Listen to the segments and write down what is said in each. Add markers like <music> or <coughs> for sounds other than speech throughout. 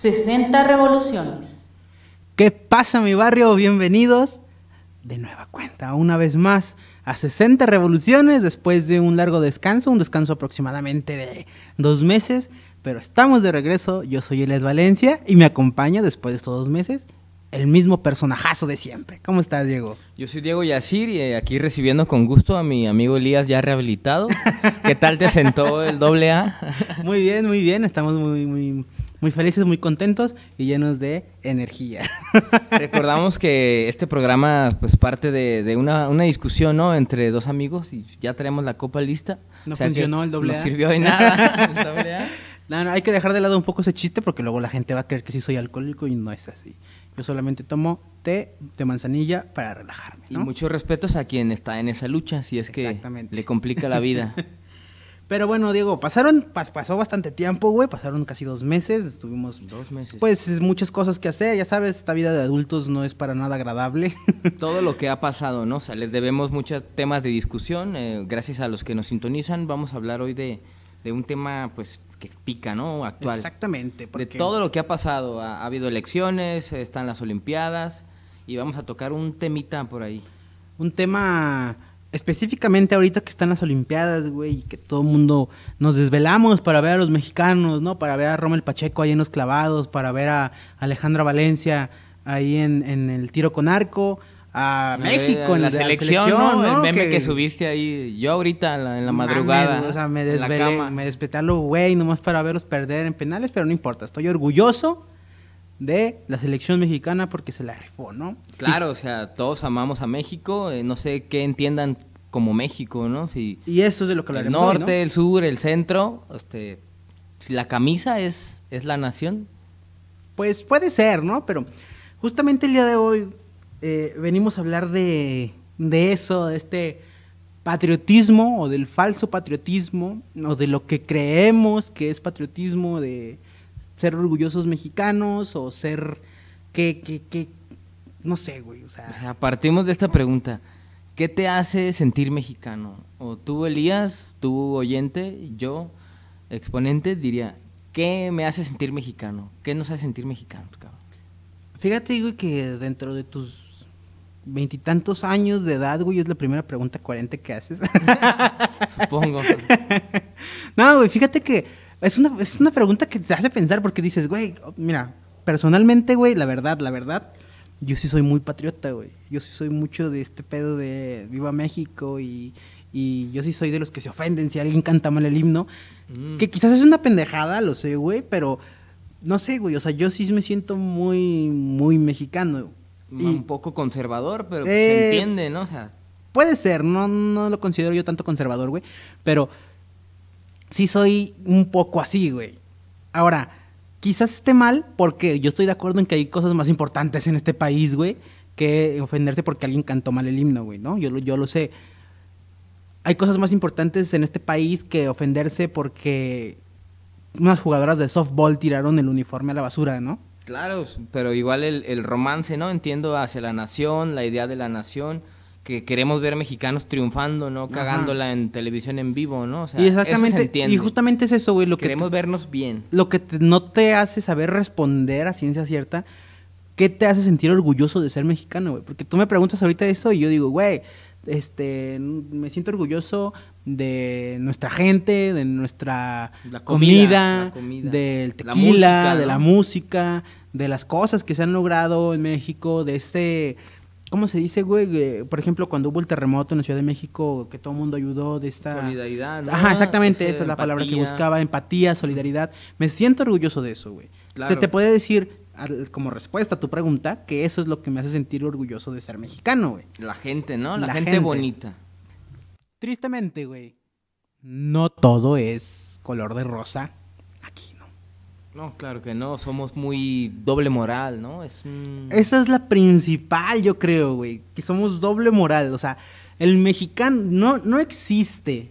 60 revoluciones. ¿Qué pasa mi barrio? Bienvenidos de nueva cuenta, una vez más, a 60 revoluciones después de un largo descanso, un descanso aproximadamente de dos meses, pero estamos de regreso, yo soy Elias Valencia y me acompaña después de estos dos meses el mismo personajazo de siempre. ¿Cómo estás, Diego? Yo soy Diego Yacir y eh, aquí recibiendo con gusto a mi amigo Elías ya rehabilitado. ¿Qué tal te sentó el doble A? <laughs> muy bien, muy bien. Estamos muy, muy, muy felices, muy contentos y llenos de energía. <laughs> Recordamos que este programa pues parte de, una, discusión ¿no? entre dos amigos y ya tenemos la copa lista. No funcionó el doble. No sirvió de nada. <laughs> No, no, hay que dejar de lado un poco ese chiste porque luego la gente va a creer que sí soy alcohólico y no es así. Yo solamente tomo té de manzanilla para relajarme. Y muchos respetos a quien está en esa lucha, si es que le complica la vida. <laughs> Pero bueno, Diego, pasaron, pasó bastante tiempo, güey, pasaron casi dos meses, estuvimos... Dos meses. Pues muchas cosas que hacer, ya sabes, esta vida de adultos no es para nada agradable. <laughs> Todo lo que ha pasado, ¿no? O sea, les debemos muchos temas de discusión, eh, gracias a los que nos sintonizan, vamos a hablar hoy de, de un tema, pues, que pica, ¿no? Actual. Exactamente. De todo lo que ha pasado. Ha, habido elecciones, están las Olimpiadas y vamos a tocar un temita por ahí. Un tema específicamente ahorita que están las Olimpiadas, güey, que todo el mundo nos desvelamos para ver a los mexicanos, ¿no? Para ver a Rommel Pacheco ahí en los clavados, para ver a Alejandra Valencia ahí en, en el tiro con arco a México en la, selección, ¿no? El meme que... subiste ahí, yo ahorita en la, madrugada. o sea, me desvelé, me desperté a lo güey, nomás para verlos perder en penales, pero no importa, estoy orgulloso de la selección mexicana porque se la rifó, ¿no? Claro, o sea, todos amamos a México, eh, no sé qué entiendan como México, ¿no? Si y eso es de lo que hablaremos El norte, el sur, el centro, este, si la camisa es, es la nación. Pues puede ser, ¿no? Pero justamente el día de hoy eh, venimos a hablar de, eso, de este patriotismo o del falso patriotismo o de lo que creemos que es patriotismo, de ser orgullosos mexicanos o ser que, que, que no sé, güey. O sea. partimos de esta pregunta. ¿Qué te hace sentir mexicano? O tú, Elías, tú, oyente, yo, exponente, diría, ¿qué me hace sentir mexicano? ¿Qué nos hace sentir mexicanos, cabrón? Fíjate, güey, que dentro de tus veintitantos años de edad, güey, es la primera pregunta coherente que haces. <laughs> Supongo. <laughs> no, güey, fíjate que es una, es una pregunta que te hace pensar porque dices, güey, mira, personalmente, güey, la verdad, la verdad, yo sí soy muy patriota, güey. Yo sí soy mucho de este pedo de Viva México y, y yo sí soy de los que se ofenden si alguien canta mal el himno. Mm. Que quizás es una pendejada, lo sé, güey, pero no sé, güey, o sea, yo sí me siento muy, muy mexicano un poco conservador, pero pues, se eh, entiende, ¿no? O sea, puede ser, no, no lo considero yo tanto conservador, güey, pero sí soy un poco así, güey. Ahora, quizás esté mal porque yo estoy de acuerdo en que hay cosas más importantes en este país, güey, que ofenderse porque alguien cantó mal el himno, güey, ¿no? Yo, yo lo sé. Hay cosas más importantes en este país que ofenderse porque unas jugadoras de softball tiraron el uniforme a la basura, ¿no? Claro, pero igual el, romance, ¿no? Entiendo hacia la nación, la idea de la nación, que queremos ver mexicanos triunfando, ¿no? Cagándola en televisión en vivo, ¿no? O sea, y exactamente, y justamente es eso, güey, lo que queremos vernos bien. Lo que no te hace saber responder a ciencia cierta, ¿qué te hace sentir orgulloso de ser mexicano, güey? Porque tú me preguntas ahorita eso y yo digo, güey, este, me siento orgulloso de nuestra gente, de nuestra comida, del tequila, de la música, de las cosas que se han logrado en México, de este, ¿cómo se dice, güey? Por ejemplo, cuando hubo el terremoto en la Ciudad de México, que todo el mundo ayudó de esta... Solidaridad, ¿no? Ajá, exactamente, esa es la palabra que buscaba, empatía, solidaridad. Me siento orgulloso de eso, güey. Se te puede decir, como respuesta a tu pregunta, que eso es lo que me hace sentir orgulloso de ser mexicano, güey. La gente, ¿no? La, gente, bonita. Tristemente, güey, no todo es color de rosa no, claro que no, somos muy doble moral, ¿no? Es Esa es la principal, yo creo, güey, que somos doble moral, o sea, el mexicano, no, no existe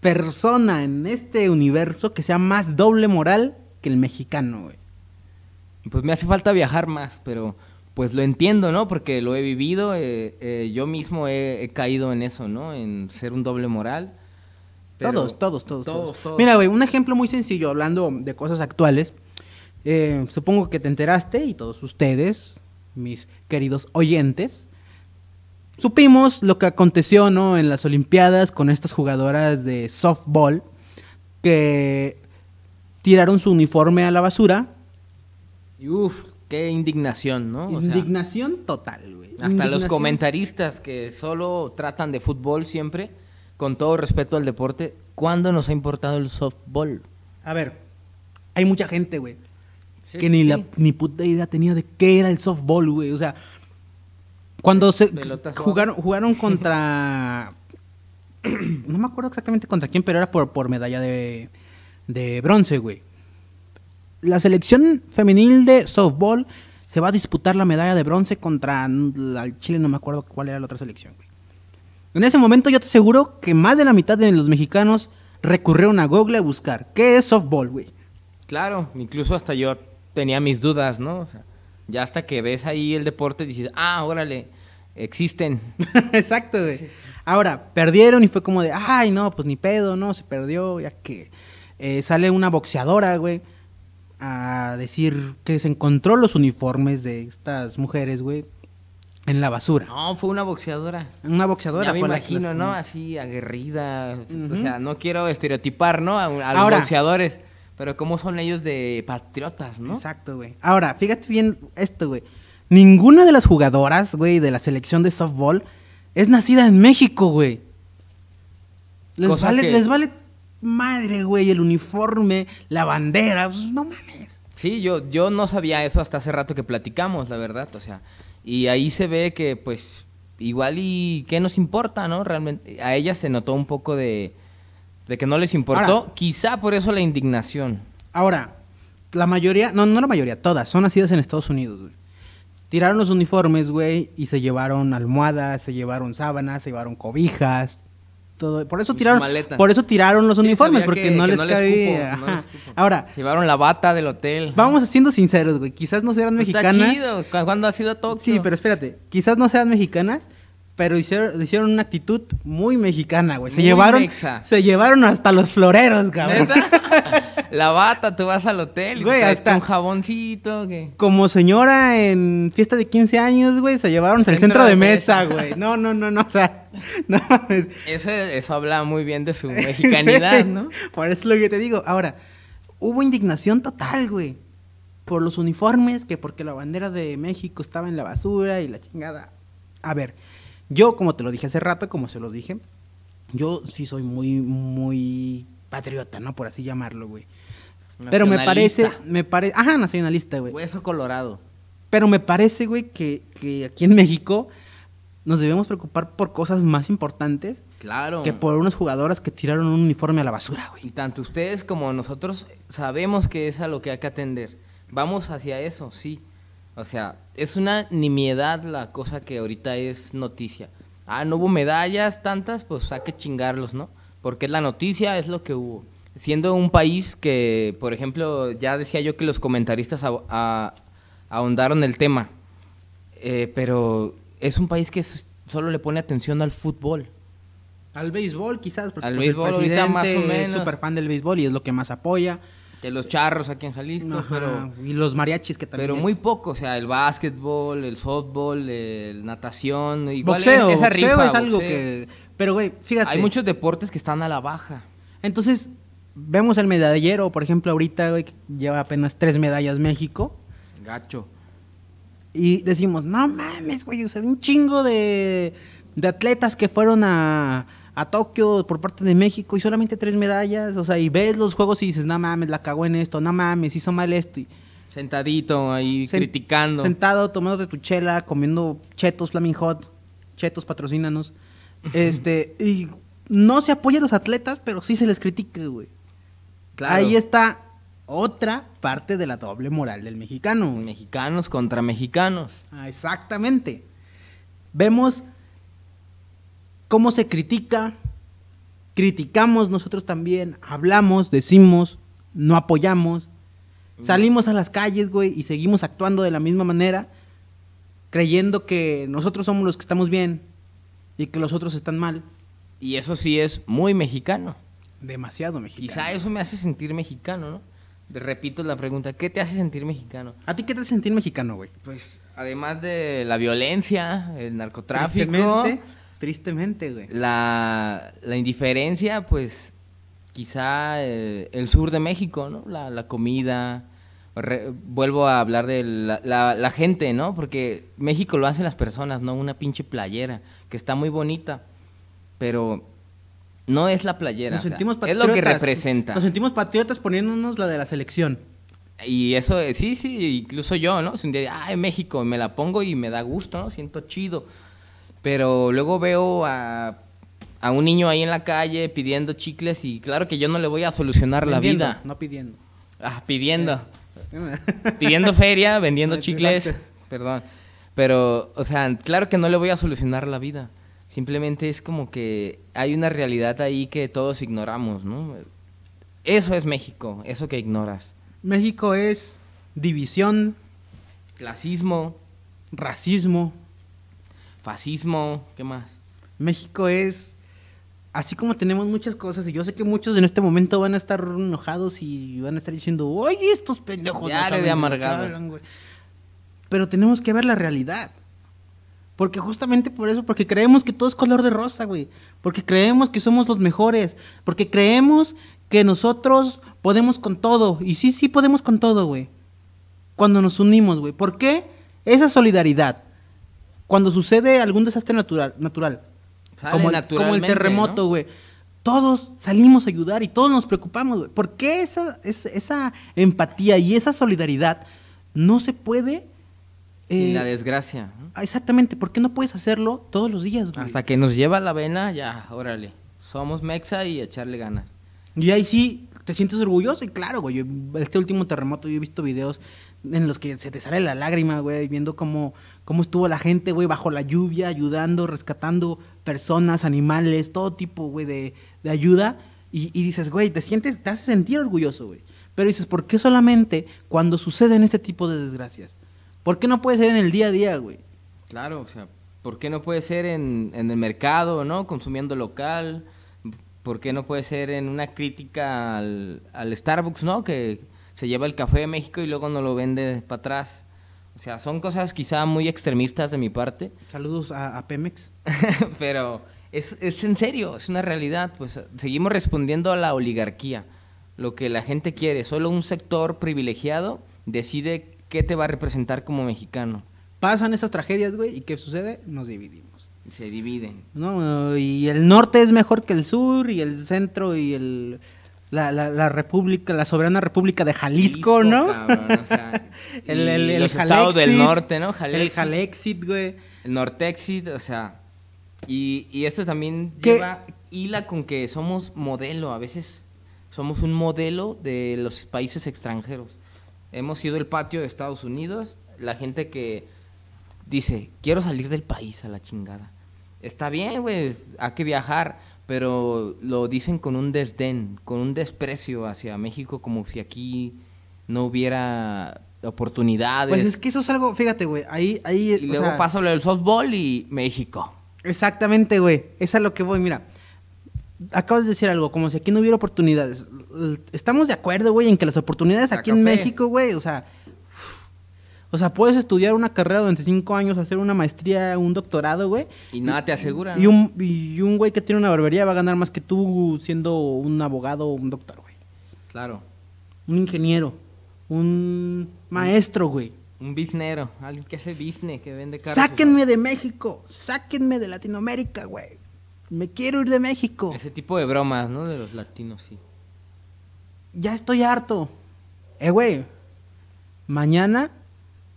persona en este universo que sea más doble moral que el mexicano, güey. Pues me hace falta viajar más, pero pues lo entiendo, ¿no? Porque lo he vivido, eh, eh, yo mismo he, caído en eso, ¿no? En ser un doble moral. Todos, todos, todos, todos, Mira, güey, un ejemplo muy sencillo, hablando de cosas actuales. Eh, supongo que te enteraste y todos ustedes, mis queridos oyentes, supimos lo que aconteció ¿no? en las Olimpiadas con estas jugadoras de softball que tiraron su uniforme a la basura. Y uff, qué indignación, ¿no? O sea, Indignación total, güey. hasta los Indignación. comentaristas que solo tratan de fútbol siempre, con todo respeto al deporte, ¿cuándo nos ha importado el softball? A ver, hay mucha gente, güey, Sí, que sí, ni sí. la ni puta idea tenía de qué era el softball, güey. O sea, cuando se jugaron, jugaron contra. <coughs> no me acuerdo exactamente contra quién, pero era por, por medalla de, de bronce, güey. La selección femenil de softball se va a disputar la medalla de bronce contra el Chile, no me acuerdo cuál era la otra selección, güey. En ese momento yo te aseguro que más de la mitad de los mexicanos recurrieron a Google a buscar qué es softball, güey. Claro, incluso hasta yo tenía mis dudas, ¿no? O sea, ya hasta que ves ahí el deporte dices, ah, órale, existen. <laughs> Exacto, güey. Ahora, perdieron y fue como de, ay, no, pues ni pedo, no, se perdió, ya que eh, sale una boxeadora, güey, a decir que se encontró los uniformes de estas mujeres, güey, en la basura. No, fue una boxeadora. Una boxeadora Ya me imagino, las- ¿no? Así aguerrida. O sea, no quiero estereotipar, ¿no? A, a los boxeadores. Pero cómo son ellos de patriotas, ¿no? Exacto, güey. Ahora, fíjate bien esto, güey. Ninguna de las jugadoras, güey, de la selección de softball es nacida en México, güey. Les Cosa vale, que- les vale madre, güey, el uniforme, la bandera, pues, no mames. Sí, yo, yo no sabía eso hasta hace rato que platicamos, la verdad. O sea, y ahí se ve que, pues, igual y qué nos importa, ¿no? Realmente, a ellas se notó un poco de, de que no les importó. Ahora- Quizá por eso la indignación. Ahora, la mayoría, no, no la mayoría, todas, son nacidas en Estados Unidos, güey. Tiraron los uniformes, güey, y se llevaron almohadas, se llevaron sábanas, se llevaron cobijas, todo. Por eso tiraron, por eso tiraron los Sí, uniformes, porque que- no que les no les cabía. cupo, no ajá. les cupo. Ahora, Llevaron la bata del hotel. vamos siendo sinceros, güey. Quizás no sean Está mexicanas. chido. ¿cu- ¿Cuándo has ido a Tokio? Sí, pero espérate. Quizás no sean mexicanas, pero hicieron, hicieron una actitud muy mexicana, güey. Se Muy llevaron, mexa. se llevaron hasta los floreros, cabrón. ¿Neta? <laughs> la bata, tú vas al hotel y Güey, te está. un jaboncito. que Como señora en fiesta de 15 años, güey, se llevaron hasta el centro de mesa, güey. No, no, no, no, o sea, <laughs> no mames. Eso, eso habla muy bien de su mexicanidad, <laughs> ¿no? Por eso es lo que te digo. Ahora, hubo indignación total, güey. Por los uniformes, que porque la bandera de México estaba en la basura y la chingada. A ver, yo, como te lo dije hace rato, como se los dije, yo sí soy muy, muy patriota, ¿no? Por así llamarlo, güey. Pero me parece, me parece, ajá, nacionalista, güey. Hueso colorado. Pero me parece, güey, que, que aquí en México nos debemos preocupar por cosas más importantes Claro. que por unas jugadoras que tiraron un uniforme a la basura, Y güey. tanto ustedes como nosotros sabemos que es a lo que hay que atender. Vamos hacia eso, sí. O sea, es una nimiedad la cosa que ahorita es noticia. Ah, no hubo medallas tantas, pues hay que chingarlos, ¿no? Porque la noticia, es lo que hubo. Siendo un país que, por ejemplo, ya decía yo que los comentaristas a- a- ahondaron el tema, eh, pero es un país que solo le pone atención al fútbol. Al béisbol, quizás, porque Al pues, béisbol el ahorita más o presidente es menos. súper fan del béisbol y es lo que más apoya. De los charros aquí en Jalisco, Ajá, pero... y los mariachis que también. Pero muy poco, o sea, el básquetbol, el softball, el natación, igual boxeo, esa boxeo rifa, es algo boxeo. que. Pero, güey, fíjate. Hay muchos deportes que están a la baja. Entonces, vemos el medallero, por ejemplo, ahorita, güey, que lleva apenas tres medallas México. Gacho. Y decimos, no mames, güey, o sea, un chingo de, de atletas que fueron a, a Tokio por parte de México y solamente tres medallas. O sea, y ves los juegos y dices, no mames, la cagó en esto, no mames, hizo mal esto. Y Sentadito ahí sen- criticando. Sentado, tomándote tu chela, comiendo chetos, Flaming Hot, chetos, patrocínanos. este, y no se apoya a los atletas, pero sí se les critica, güey. Claro. Ahí está otra parte de la doble moral del mexicano. Mexicanos contra mexicanos. Ah, exactamente. Vemos cómo se critica, criticamos nosotros también, hablamos, decimos, no apoyamos, salimos a las calles, güey, y seguimos actuando de la misma manera, creyendo que nosotros somos los que estamos bien y que los otros están mal. Y eso sí es muy mexicano. Demasiado mexicano. Quizá eso me hace sentir mexicano, ¿no? repito la pregunta, ¿qué te hace sentir mexicano? ¿A ti qué te hace sentir mexicano, güey? Pues además de la violencia, el narcotráfico, Tristemente, tristemente, güey. la, la indiferencia, pues quizá el, el sur de México, ¿no? La, la comida. Re- vuelvo a hablar de la, la- la gente, ¿no? Porque México lo hacen las personas, no una pinche playera, que está muy bonita, pero no es la playera. Nos sea, sentimos es patriotas. lo que representa. Nos sentimos patriotas poniéndonos la de la selección. Y eso, eh, sí, sí, incluso yo, ¿no? Si un día, ay, México, me la pongo y me da gusto, ¿no? Siento chido. Pero luego veo a, a un niño ahí en la calle pidiendo chicles y claro que yo no le voy a solucionar la vida. No pidiendo. Ah, pidiendo. <laughs> Pidiendo feria, vendiendo Exacto. chicles. Perdón. Pero, o sea, claro que no le voy a solucionar la vida. Simplemente es como que hay una realidad ahí que todos ignoramos, ¿no? Eso es México, eso que ignoras. México es división, Clasismo, racismo. Fascismo, ¿qué más? México es así como tenemos muchas cosas y yo sé que muchos en este momento van a estar enojados y van a estar diciendo, oye, estos pendejos no Diario saben de amargados. hablan, güey". Pero tenemos que ver la realidad. Porque justamente por eso, porque creemos que todo es color de rosa, güey. Porque creemos que somos los mejores. Porque creemos que nosotros podemos con todo. Y sí, sí podemos con todo, güey. Cuando nos unimos, güey. ¿Por qué? Esa solidaridad. Cuando sucede algún desastre natural, natural como, el, como el naturalmente, terremoto, ¿no? güey. Todos salimos a ayudar y todos nos preocupamos, güey. ¿Por qué esa, es- esa empatía y esa solidaridad no se puede... Sin eh, la desgracia. exactamente, ¿por qué no puedes hacerlo todos los días, güey? Hasta que nos lleva la vena, ya, órale. Somos mexa y echarle ganas. Y ahí sí te sientes orgulloso y claro, güey, este último terremoto yo he visto videos en los que se te sale la lágrima, güey, viendo cómo, cómo estuvo la gente, güey, bajo la lluvia, ayudando, rescatando personas, animales, todo tipo, güey, de, de ayuda. Y, y dices, güey, te sientes, te hace sentir orgulloso, güey. Pero dices, ¿por qué solamente cuando suceden este tipo de desgracias? ¿Por qué no puede ser en el día a día, güey? Claro, o sea, ¿por qué no puede ser en, en el mercado, ¿no? Consumiendo local. ¿Por qué no puede ser en una crítica al, al Starbucks, ¿no? Que se lleva el café de México y luego no lo vende para atrás. O sea, son cosas quizá muy extremistas de mi parte, <laughs> Saludos a, a Pemex. pero es, es en serio, es una realidad. Pues seguimos respondiendo a la oligarquía, lo que la gente quiere. Solo un sector privilegiado decide qué te va a representar como mexicano. Pasan esas tragedias, güey, y ¿qué sucede? Nos dividimos. Se dividen. No, y el norte es mejor que el sur, y el centro, y el la, la, la república, la soberana república de Jalisco, ¿no? cabrón, o sea, <laughs> el, y el, el los estados del norte, ¿no? El Jalexit, Jalexit, güey. el Nortexit, o sea, y, y esto también ¿Qué? lleva hila con que somos modelo, a veces somos un modelo de los países extranjeros. Hemos sido el patio de Estados Unidos, la gente que dice, quiero salir del país a la chingada. Está bien, güey, hay que viajar, pero lo dicen con un desdén, con un desprecio hacia México, como si aquí no hubiera oportunidades. Pues es que eso es algo, fíjate, güey, ahí, ahí, y o luego sea, pasa lo del softball y México. Exactamente, güey, es a lo que voy, mira. Acabas de decir algo, como si aquí no hubiera oportunidades. Estamos de acuerdo, güey, en que las oportunidades aquí en. México, güey, o sea, o sea, puedes estudiar una carrera durante cinco años, hacer una maestría, un doctorado, güey. Y nada te asegura. Y un, y un güey que tiene una barbería va a ganar más que tú siendo un abogado o un doctor, güey. Claro. Un ingeniero, un maestro, güey. Un biznero, alguien que hace business, que vende carros. Sáquenme de México, sáquenme de Latinoamérica, güey. Me quiero ir de México. Ese tipo de bromas, ¿no? De los latinos, sí. Ya estoy harto. Eh, güey. Mañana,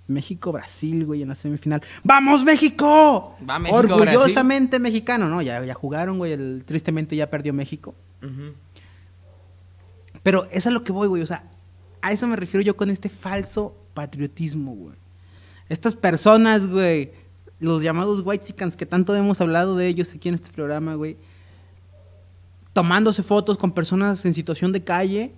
México-Brasil, güey, en la semifinal. ¡Vamos, México! Va México, Orgullosamente mexicano. No, ya, ya jugaron, güey. el- tristemente ya perdió México. Pero es a lo que voy, güey. O sea, a eso me refiero yo con este falso patriotismo, güey. Estas personas, güey, los llamados whitexicans, que tanto hemos hablado de ellos aquí en este programa, güey, tomándose fotos con personas en situación de calle,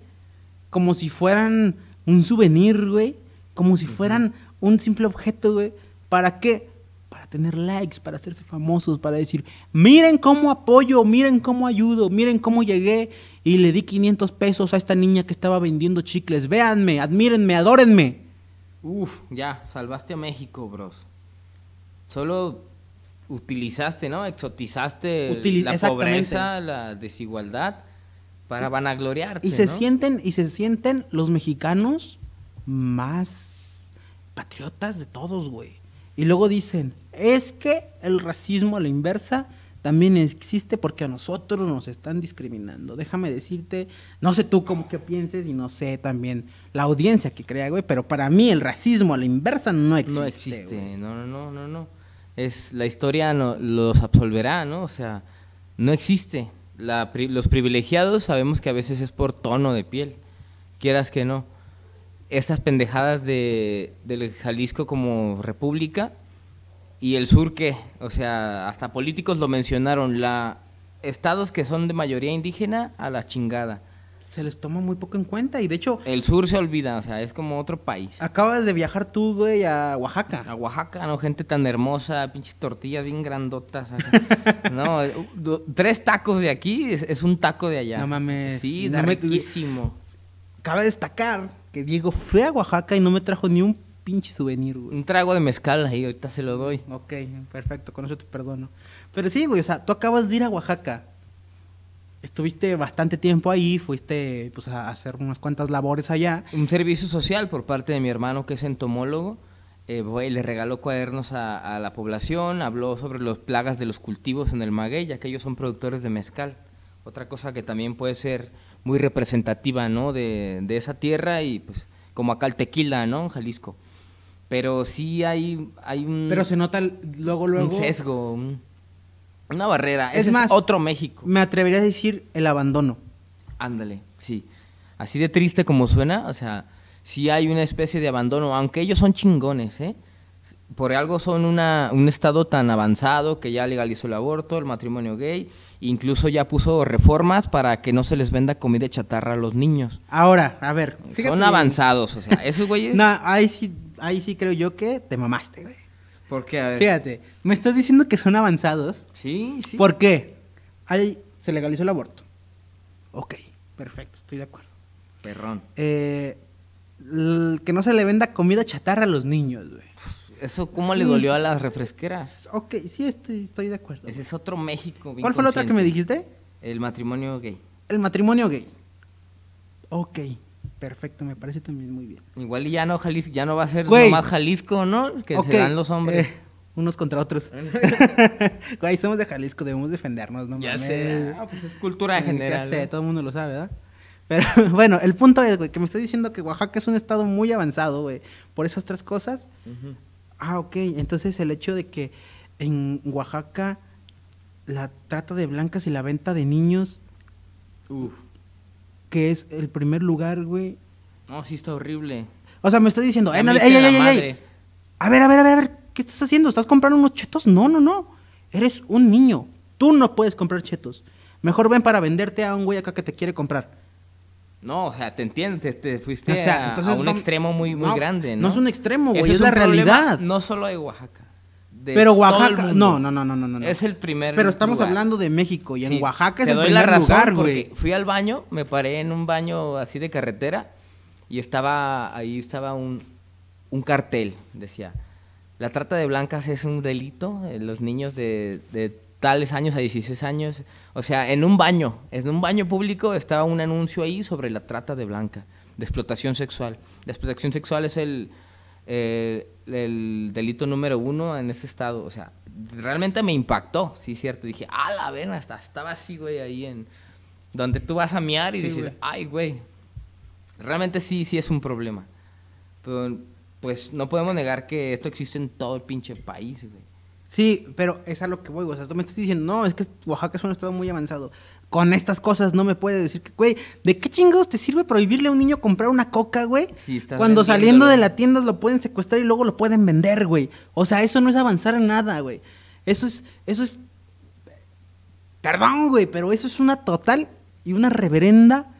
como si fueran un souvenir, güey, como si fueran un simple objeto, güey. ¿Para qué? Para tener likes, para hacerse famosos, para decir, miren cómo apoyo, miren cómo ayudo, miren cómo llegué y le di 500 pesos a esta niña que estaba vendiendo chicles. Véanme, admírenme, adórenme. Uf, ya, salvaste a México, bros. Solo utilizaste, ¿no? Exotizaste la pobreza, la desigualdad para vanagloriarte, Y se ¿no? sienten, y se sienten los mexicanos más patriotas de todos, güey. Y luego dicen, es que el racismo a la inversa también existe porque a nosotros nos están discriminando. Déjame decirte, no sé tú cómo que pienses y no sé también la audiencia que crea, güey, pero para mí el racismo a la inversa no existe. no existe, güey. no, no, no, no, no. Es, la historia no- los absolverá, ¿no? O sea, no existe. La los privilegiados sabemos que a veces es por tono de piel, quieras que no. Estas pendejadas de, del Jalisco como república y el sur que, o sea, hasta políticos lo mencionaron, la estados que son de mayoría indígena a la chingada. Se les toma muy poco en cuenta y de hecho, El sur se olvida, o sea, es como otro país. acabas de viajar tú, güey, a Oaxaca. A Oaxaca, ¿no? Gente tan hermosa, pinches tortillas bien grandotas. <laughs> no, tres tacos de aquí es, es un taco de allá. No mames, Sí, no da riquísimo. Cabe destacar que Diego fue a Oaxaca y no me trajo ni un pinche souvenir, güey. Un trago de mezcal ahí, ahorita se lo doy. Ok, perfecto, con eso te perdono. Pero sí, güey, o sea, tú acabas de ir a Oaxaca. Estuviste bastante tiempo ahí, fuiste pues a hacer unas cuantas labores allá. Un servicio social por parte de mi hermano que es entomólogo. Eh, güey, le regaló cuadernos a, a la población, habló sobre las plagas de los cultivos en el maguey, ya que ellos son productores de mezcal. Otra cosa que también puede ser muy representativa, ¿no? De, de esa tierra y pues como acá el tequila, ¿no? En Jalisco. Pero sí hay, hay un, Pero se nota luego, luego. un sesgo, un- una barrera. Es Ese más- otro México. Me atrevería a decir el abandono. Ándale, sí. Así de triste como suena, o sea, sí hay una especie de abandono, aunque ellos son chingones, ¿eh? Por algo son una, un estado tan avanzado que ya legalizó el aborto, el matrimonio gay, incluso ya puso reformas para que no se les venda comida chatarra a los niños. Ahora, a ver. fíjate son avanzados, o sea, <laughs> esos güeyes... No, ahí sí, ahí sí creo yo que te mamaste, güey. ¿Por qué? A ver. Fíjate, me estás diciendo que son avanzados. Sí, sí. ¿Por qué? Ahí se legalizó el aborto. Ok, perfecto, estoy de acuerdo. Perrón. Eh, que no se le venda comida chatarra a los niños, güey. ¿Eso cómo le dolió a las refresqueras? Ok, sí, estoy, estoy de acuerdo. Ese es otro México. bien ¿Cuál fue la otra que me dijiste? El matrimonio gay. El matrimonio gay. Ok, perfecto, me parece también muy bien. Igual y ya no Jalisco, ya no va a ser Güey. nomás Jalisco, ¿no? Que Ok, se dan los hombres. eh, unos contra otros. <laughs> <laughs> Güey, somos de Jalisco, debemos defendernos, ¿no? ya mames. sé. Ah, pues es cultura Ya general. sé, ¿no? todo el mundo lo sabe, ¿verdad? Pero <laughs> bueno, el punto es, güey, que me estás diciendo que Oaxaca es un estado muy avanzado, güey. Por esas tres cosas. Ujú. Ah, ok. Entonces el hecho de que en Oaxaca la trata de blancas y la venta de niños, Uf. que es el primer lugar, güey. No, sí está horrible. O sea, me estás diciendo, "Eh, ey, ey, ey. A ver, a ver, a ver, a ver, ¿qué estás haciendo? ¿Estás comprando unos chetos? No, no, no. Eres un niño. Tú no puedes comprar chetos. Mejor ven para venderte a un güey acá que te quiere comprar. No, o sea, te entiendo, te, te fuiste O sea, a- entonces a un no- extremo muy, muy no, grande, ¿no? no es un extremo, güey, es la realidad. No solo de Oaxaca. de Pero Oaxaca, no, no, no, no, no, no. Es el primer Pero estamos lugar. hablando de México y en Sí, Oaxaca es te el doy primer la razón lugar, güey. fui al baño, me paré en un baño así de carretera y estaba ahí estaba un, un cartel, decía, la trata de blancas es un delito, eh, los niños de, de tales años a 16 años, o sea, en un baño, en un baño público estaba un anuncio ahí sobre la trata de blanca, de explotación sexual. La explotación sexual es el, eh, el delito número uno en este estado, o sea, realmente me impactó, sí, cierto, dije, ah, la ven, hasta estaba así, güey, ahí en donde tú vas a miar y Sí, dices, güey. ay, güey, realmente sí, sí es un problema. Pero, pues, no podemos negar que esto existe en todo el pinche país, güey. Sí, pero es a lo que voy. O sea, tú me estás diciendo, no, es que Oaxaca es un estado muy avanzado. Con estas cosas no me puedes decir que, güey, ¿de qué chingados te sirve prohibirle a un niño comprar una coca, güey? Sí, estás Cuando saliendo de la tienda lo pueden secuestrar y luego lo pueden vender, güey. O sea, eso no es avanzar en nada, güey. Eso es, eso es. Perdón, güey, pero eso es una total y una reverenda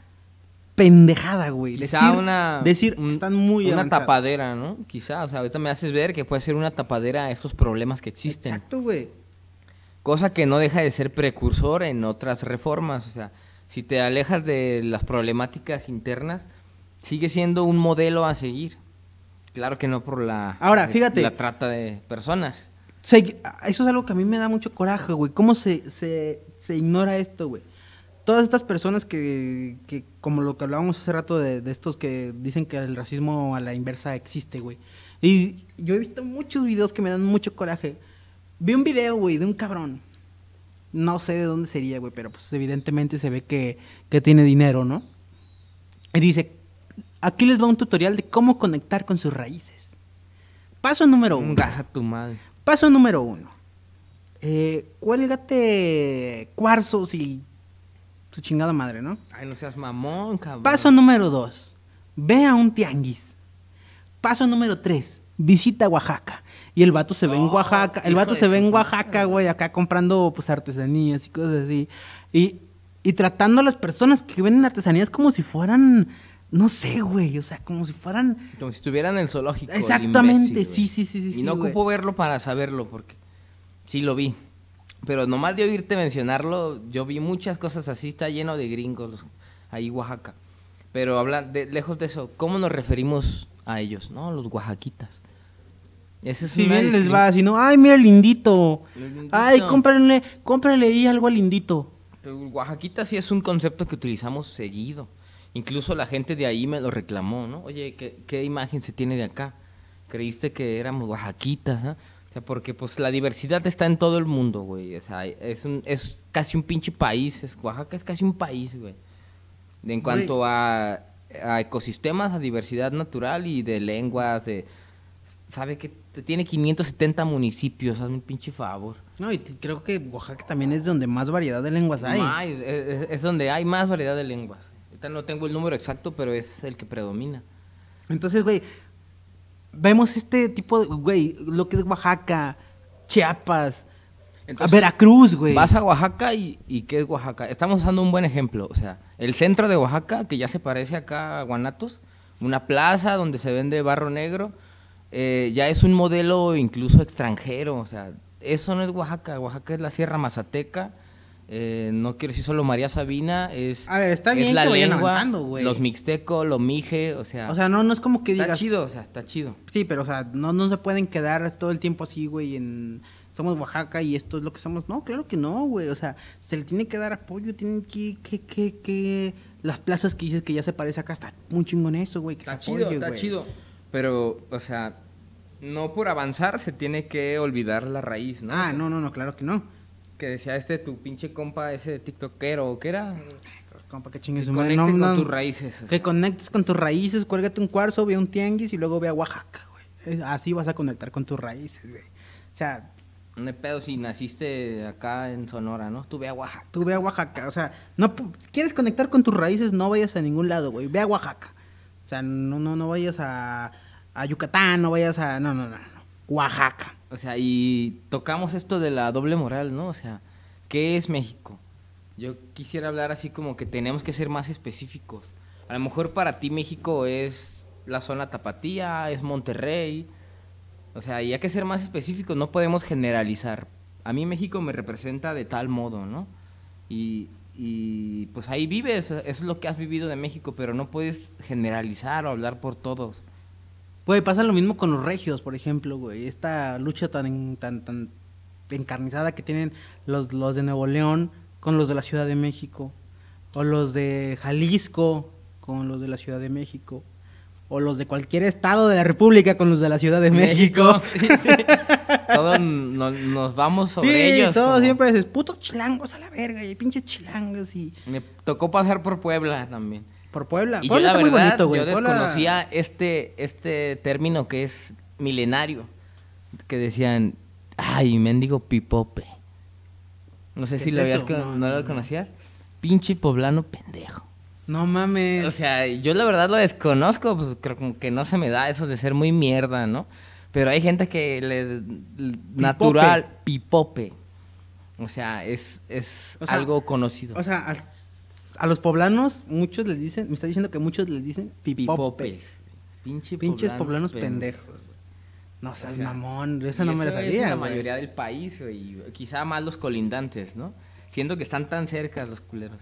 pendejada, güey. Quizá decir, una... decir, un- están muy Una avanzados. tapadera, ¿no? Quizá, o sea, ahorita me haces ver que puede ser una tapadera a estos problemas que existen. Exacto, güey. Cosa que no deja de ser precursor en otras reformas, o sea, si te alejas de las problemáticas internas, sigue siendo un modelo a seguir. Claro que no por la, Ahora, fíjate. la trata de personas. Se- eso es algo que a mí me da mucho coraje, güey. ¿Cómo se, se, se ignora esto, güey? Todas estas personas que, que, como lo que hablábamos hace rato de, de estos que dicen que el racismo a la inversa existe, güey. Y yo he visto muchos videos que me dan mucho coraje. Vi un video, güey, de un cabrón. No sé de dónde sería, güey, pero pues evidentemente se ve que, que tiene dinero, ¿no? Y dice, aquí les va un tutorial de cómo conectar con sus raíces. Paso número uno. Un gas a tu madre. Paso número uno. Eh, cuélgate cuarzos y su chingada madre, ¿no? Ay, no seas mamón, cabrón. Paso número dos. Ve a un tianguis. Paso número tres. Visita Oaxaca. Y el vato se ve en Oh, Oaxaca. El vato se ve en. Oaxaca, güey, acá comprando pues artesanías y cosas así. Y, y tratando a las personas que venden artesanías como si fueran, no sé, güey, o sea, como si fueran... Como si estuviera en el zoológico. el Exactamente, imbécil, sí, sí, sí, sí, Y sí, no ocupo verlo para saberlo, porque sí lo vi. Pero nomás de oírte mencionarlo, yo vi muchas cosas así, está lleno de gringos ahí Oaxaca. Pero habla de, lejos de eso, ¿cómo nos referimos a ellos? No, los oaxaquitas. Ese es Si bien les va así, ¿no? Ay, mira el lindito. El lindito. Ay, cómprenle, cómprenle ahí algo al lindito. Pero Oaxaquita sí es un concepto que utilizamos seguido. Incluso la gente de ahí me lo reclamó, ¿no? Oye, ¿qué, qué imagen se tiene de acá? Creíste que éramos oaxaquitas, ¿no? O sea, porque pues la diversidad está en todo el mundo, güey. O sea, es, un, es casi un pinche país. Es, Oaxaca es casi un país, güey. En cuanto a, a ecosistemas, a diversidad natural y de lenguas, de... ¿Sabe que tiene 570 municipios? Hazme un pinche favor. No, y creo que Oaxaca también es donde más variedad de lenguas hay. Ma- es, es- es donde hay más variedad de lenguas. Ahorita no tengo el número exacto, pero es el que predomina. Entonces, güey, vemos este tipo de, güey, lo que es Oaxaca, Chiapas, Entonces, Veracruz, güey. Vas a Oaxaca y, y ¿qué es Oaxaca? Estamos usando un buen ejemplo. O sea, el centro de Oaxaca, que ya se parece acá a Guanatos, una plaza donde se vende barro negro, eh, ya es un modelo incluso extranjero. O sea, eso no es Oaxaca. Oaxaca es la Sierra Mazateca. Eh, no quiero decir solo María Sabina, es, A ver, está es bien la que vayan lengua, avanzando, güey. los mixtecos, los mije, o sea, O sea, no, no es como que está digas. chido, o sea, está chido. Sí, pero, o sea, no, no se pueden quedar todo el tiempo así, güey, en... Somos Oaxaca y esto es lo que somos. No, claro que no, güey. O sea, se le tiene que dar apoyo, tienen que, que, que, que... Las plazas que dices que ya se parece acá, está muy chingón eso, güey. que Está chido, apoye, está güey. chido. Pero, o sea, no por avanzar se tiene que olvidar la raíz, ¿no? Ah, no, no, no, claro que no. Que decía este tu pinche compa, ese tiktokero, ¿qué era? Compa, que chingue Que su madre. No, con no. tus raíces. o sea. Que conectes con tus raíces, cuélgate un cuarzo, ve a un tianguis y luego ve a Oaxaca, güey. Así vas a conectar con tus raíces, güey. O sea, No hay pedo si naciste acá en Sonora, ¿no? Tú ve a Oaxaca. tú ve a Oaxaca. O sea, no quieres conectar con tus raíces, no vayas a ningún lado, güey. Ve a Oaxaca. O sea, no, no, no vayas a, a Yucatán, no vayas a. No, no, no, no. Oaxaca. O sea, y tocamos esto de la doble moral, ¿no? O sea, ¿qué es México? Yo quisiera hablar así como que tenemos que ser más específicos. A lo mejor para ti México es la zona tapatía, es Monterrey. O sea, y hay que ser más específicos, no podemos generalizar. A mí México me representa de tal modo, ¿no? Y, pues ahí vives, es lo que has vivido de México, pero no puedes generalizar o hablar por todos. Güey, pasa lo mismo con los regios, por ejemplo, güey. Esta lucha tan, tan, tan encarnizada que tienen los, los de Nuevo León con los de la Ciudad de México. O los de Jalisco con los de la Ciudad de México. O los de cualquier estado de la República con los de la Ciudad de México. <laughs> sí, sí. Todos no- nos vamos sobre sí, ellos. todo como- siempre dices, putos chilangos a la verga, y pinches chilangos y... Me tocó pasar por Puebla también. Por Puebla. Y yo la está muy verdad, bonito, güey. yo Puebla- desconocía este, este término que es milenario. Que decían, ay, mendigo pipope. No sé ¿Qué si es lo habías No, no, lo no. conocías. Pinche poblano pendejo. No mames. O sea, yo la verdad lo desconozco, pues creo como que no se me da eso de ser muy mierda, ¿no? Pero hay gente que le natural pipope. O sea, es, es O sea, algo conocido. O sea, a, los poblanos, muchos les dicen, me está diciendo que muchos les dicen pipopes. Pipopes. Pinche Pinches poblano poblanos pendejo. pendejos. No seas O sea, mamón, esa no me la sabía. Es la mayoría del país, güey. Quizá más los colindantes, ¿no? Siendo que están tan cerca los culeros.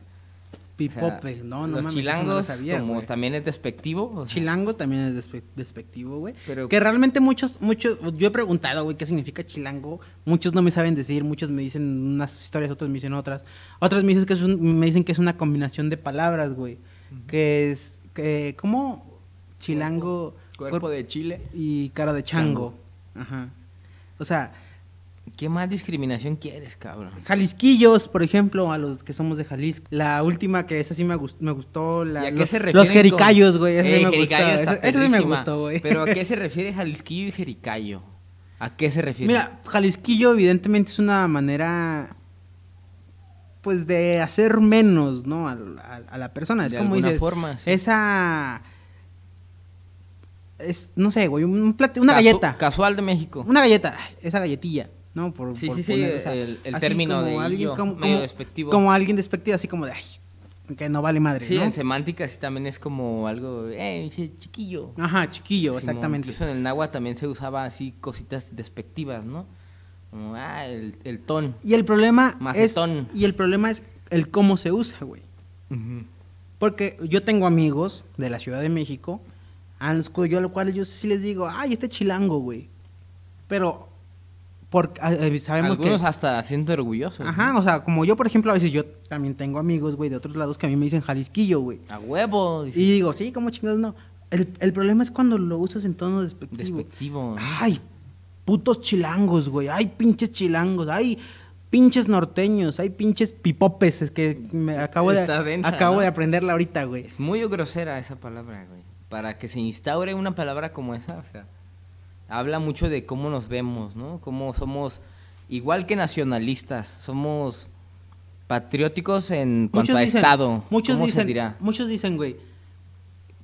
Pipope, no, no Los mames, eso no chilangos, sabía, como también es despectivo. o sea, Chilango también es despe- despectivo, güey. Que realmente muchos, muchos, yo he preguntado, güey, qué significa chilango. Muchos no me saben decir, muchos me dicen unas historias, otros me dicen otras. Otros me dicen que es, un- me dicen que es una combinación de palabras, güey. Que es, que, ¿cómo? Chilango. Cuerpo cuerp- de Chile. Y cara de chango. Ajá. O sea, ¿Qué más discriminación quieres, cabrón? Jalisquillos, por ejemplo, a los que somos de Jalisco. La última que esa sí me, gust- me gustó. La, ¿Y a qué los, se refieren los jericayos, güey. Esa Eh, sí me gustó. Esa, esa sí me gustó, güey. Pero ¿a qué se <laughs> refiere Jalisquillo y Jericayo? ¿A qué se refiere? Mira, Jalisquillo evidentemente es una manera pues de hacer menos, ¿no? A, a- a la persona. Es De como dices, forma, sí. esa es no sé, güey, un una Casu- galleta. Casual de México. Una galleta, esa galletilla, ¿no? Por, Sí, por sí, sí, poner, o sea, el- término como de alguien como, medio como- despectivo. como alguien despectivo, así como de ay, que no vale madre, Sí, ¿no? en semántica sí también es como algo, eh, chiquillo. Ajá, chiquillo, Simón, exactamente. Incluso en el náhuatl también se usaba así cositas despectivas, ¿no? Como, ah, el, el ton. Y el problema es Macetón. y el problema es el cómo se usa, güey. Porque yo tengo amigos de la Ciudad de México, a los cu- yo a lo cual yo sí les digo, ay, este chilango, güey. Pero por, a- a- sabemos Algunos que... hasta siento orgullosos. Ajá, o sea, como yo, por ejemplo, a veces yo también tengo amigos, güey, de otros lados que a mí me dicen Jalisquillo, güey. A huevo. dice, Y digo, sí, como chingados no. El, el problema es cuando lo usas en tono despectivo. Despectivo. ¿no? Ay, putos chilangos, güey. Ay, pinches chilangos. Ay, pinches norteños. Ay, pinches pipopes. Es que me acabo de, Está densa, acabo ¿no? de aprenderla ahorita, güey. Es muy grosera esa palabra, güey. Para que se instaure una palabra como esa, o sea, habla mucho de cómo nos vemos, ¿no? Cómo somos, igual que nacionalistas, somos patrióticos en cuanto a Estado. Muchos ¿Cómo dicen, se dirá? muchos dicen, güey.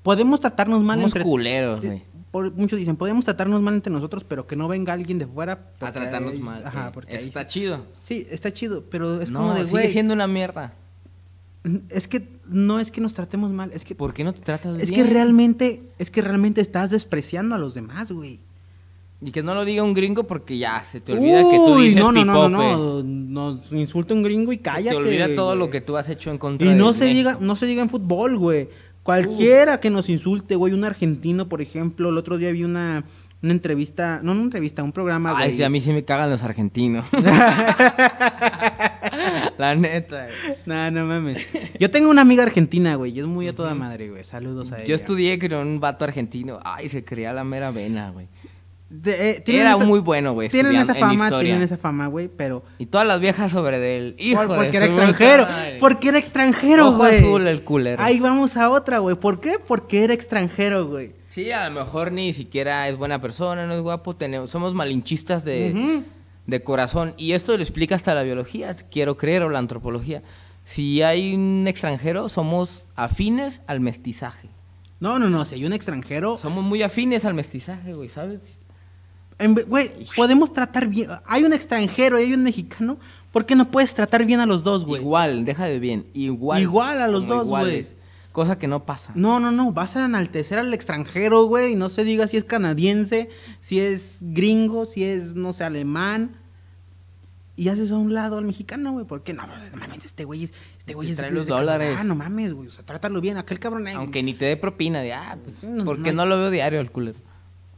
Podemos tratarnos mal Somos entre culeros, güey. por- muchos dicen, podemos tratarnos mal entre nosotros, pero que no venga alguien de fuera A tratarnos ahí- mal. Ajá, porque ahí- Está chido. Sí, está chido, pero es no, como de, sigue güey, siendo una mierda. es que no es que nos tratemos mal, es que ¿Por qué no te tratas es bien? que realmente es que realmente estás despreciando a los demás, güey. Y que no lo diga un gringo porque ya se te olvida que tú Uy, dices no, no, no, no, no, nos insulta un gringo y Se cállate. te olvida todo güey. lo que tú has hecho en contra Y de no se diga, no se diga en fútbol, güey. Cualquiera que nos insulte, güey, un argentino, por ejemplo, el otro día vi una, una entrevista, no una entrevista, un programa, güey. Ay, sí, a mí sí me cagan los argentinos. <laughs> La neta. güey. No, no mames. Yo tengo una amiga argentina, güey, y es muy a toda madre, güey. Saludos a ella. Yo estudié con un vato argentino. Ay, se creía la mera vena, güey. De- eh, tienen Era esa- muy bueno, güey. Tienen esa fama, tienen esa fama, güey, pero Y todas las viejas sobre de él. Hijo Por- de porque era extranjero. Porque era extranjero, güey. azul el culero. Ahí vamos a otra, güey. ¿Por qué? Porque era extranjero, güey. Sí, a lo mejor ni siquiera es buena persona, no es guapo. Tenemos, somos malinchistas de, de corazón. Y esto lo explica hasta la biología, quiero creer, o la antropología. Si hay un extranjero, somos afines al mestizaje. No, no, no. Si hay un extranjero. Somos muy afines al mestizaje, güey, ¿sabes? Güey, podemos tratar bien. Hay un extranjero y hay un mexicano. ¿Por qué no puedes tratar bien a los dos, güey? Igual, deja de bien. Igual. Igual a los dos, iguales. Cosa que no pasa. No, no, no. Vas a enaltecer al extranjero, güey. Y no se diga si es canadiense, si es gringo, si es, no sé, alemán. Y haces a un lado al mexicano, güey. ¿Por qué? No, no, no mames, este güey es. Este güey es. Trae los dólares. Canadá, no mames, güey. O sea, trátalo bien. Aquel cabrón ahí. Aunque ni te dé propina de, ah, pues, no, ¿por no qué hay- no lo veo diario el culero?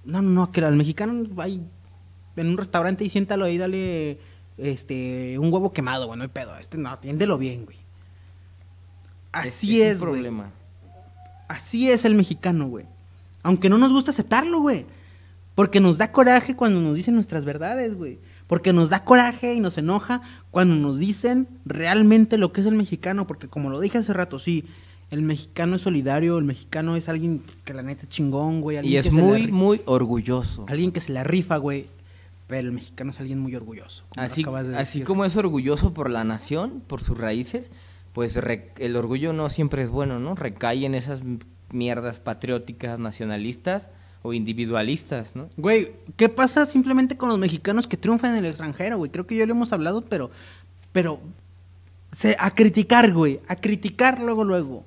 No, no, no, que al mexicano hay en un restaurante y siéntalo ahí, dale este un huevo quemado, güey, no hay pedo. Este no, atiéndelo bien, güey. Así es, un güey. problema. Así es el mexicano, güey. Aunque no nos gusta aceptarlo, güey. Porque nos da coraje cuando nos dicen nuestras verdades, güey. Porque nos da coraje y nos enoja cuando nos dicen realmente lo que es el mexicano. Porque como lo dije hace rato, sí, el mexicano es solidario, el mexicano es alguien que la neta es chingón, güey. Y alguien es que se la muy, muy orgulloso. Alguien que se la rifa, güey. Pero el mexicano es alguien muy orgulloso. como Así, como es orgulloso por la nación, por sus raíces, pues re- el orgullo no siempre es bueno, ¿no? Recae en esas mierdas patrióticas, nacionalistas o individualistas, ¿no? Güey, ¿qué pasa simplemente con los mexicanos que triunfan en el extranjero, güey? Creo que ya lo hemos hablado, pero. Pero. Se, a criticar, güey. A criticar luego, luego.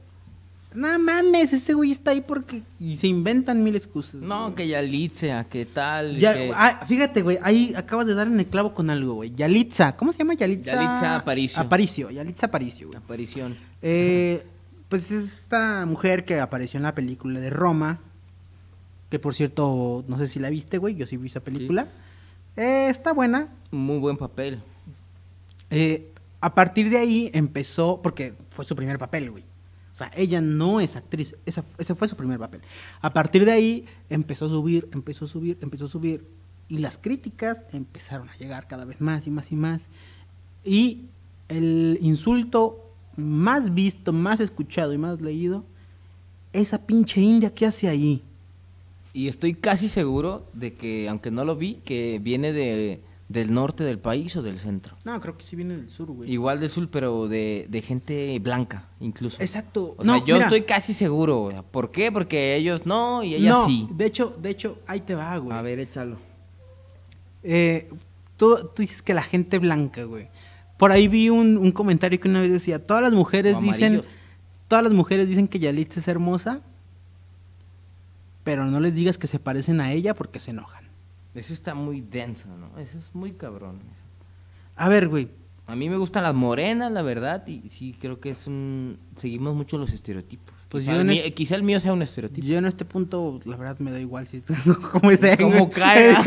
No mames, ese güey está ahí porque. Y se inventan mil excusas. No, güey. que Yalitza, que tal. Ya, que- ah, fíjate, güey, ahí acabas de dar en el clavo con algo, güey. Yalitza, ¿cómo se llama Yalitza? Yalitza Aparicio. Aparicio, Yalitza Aparicio, güey. Aparición. Eh, Pues es esta mujer que apareció en la película de Roma. Que por cierto, no sé si la viste, güey. Yo sí vi esa película. Eh, está buena. Muy buen papel. Eh, a partir de ahí empezó, porque fue su primer papel, güey. Sea, ella no es actriz, ese fue su primer papel. A partir de ahí empezó a subir, empezó a subir, empezó a subir. Y las críticas empezaron a llegar cada vez más y más y más. Y el insulto más visto, más escuchado y más leído, esa pinche india que hace ahí. Y estoy casi seguro de que, aunque no lo vi, que viene de, del norte del país o del centro. No, creo que sí viene del sur, güey. Igual del sur, pero de, de gente blanca, incluso. Exacto. O sea, No, yo mira. estoy casi seguro. sea, ¿Por qué? Porque ellos no y ella no, sí. de hecho, de hecho, ahí te va, güey. A ver, échalo. Eh, tú, tú dices que la gente blanca, güey. Por ahí vi un, un comentario que una vez decía, todas las mujeres O dicen, amarillos. todas las mujeres dicen que Yalitza es hermosa, pero no les digas que se parecen a ella porque se enojan. Eso está muy denso, ¿no? Eso es muy cabrón. A ver, güey, A mí me gustan las morenas, la verdad, y sí creo que es un... Seguimos mucho los estereotipos. Pues yo este- quizá el mío sea un estereotipo. yo en este punto, la verdad me da igual si <laughs> como sea. Como caiga.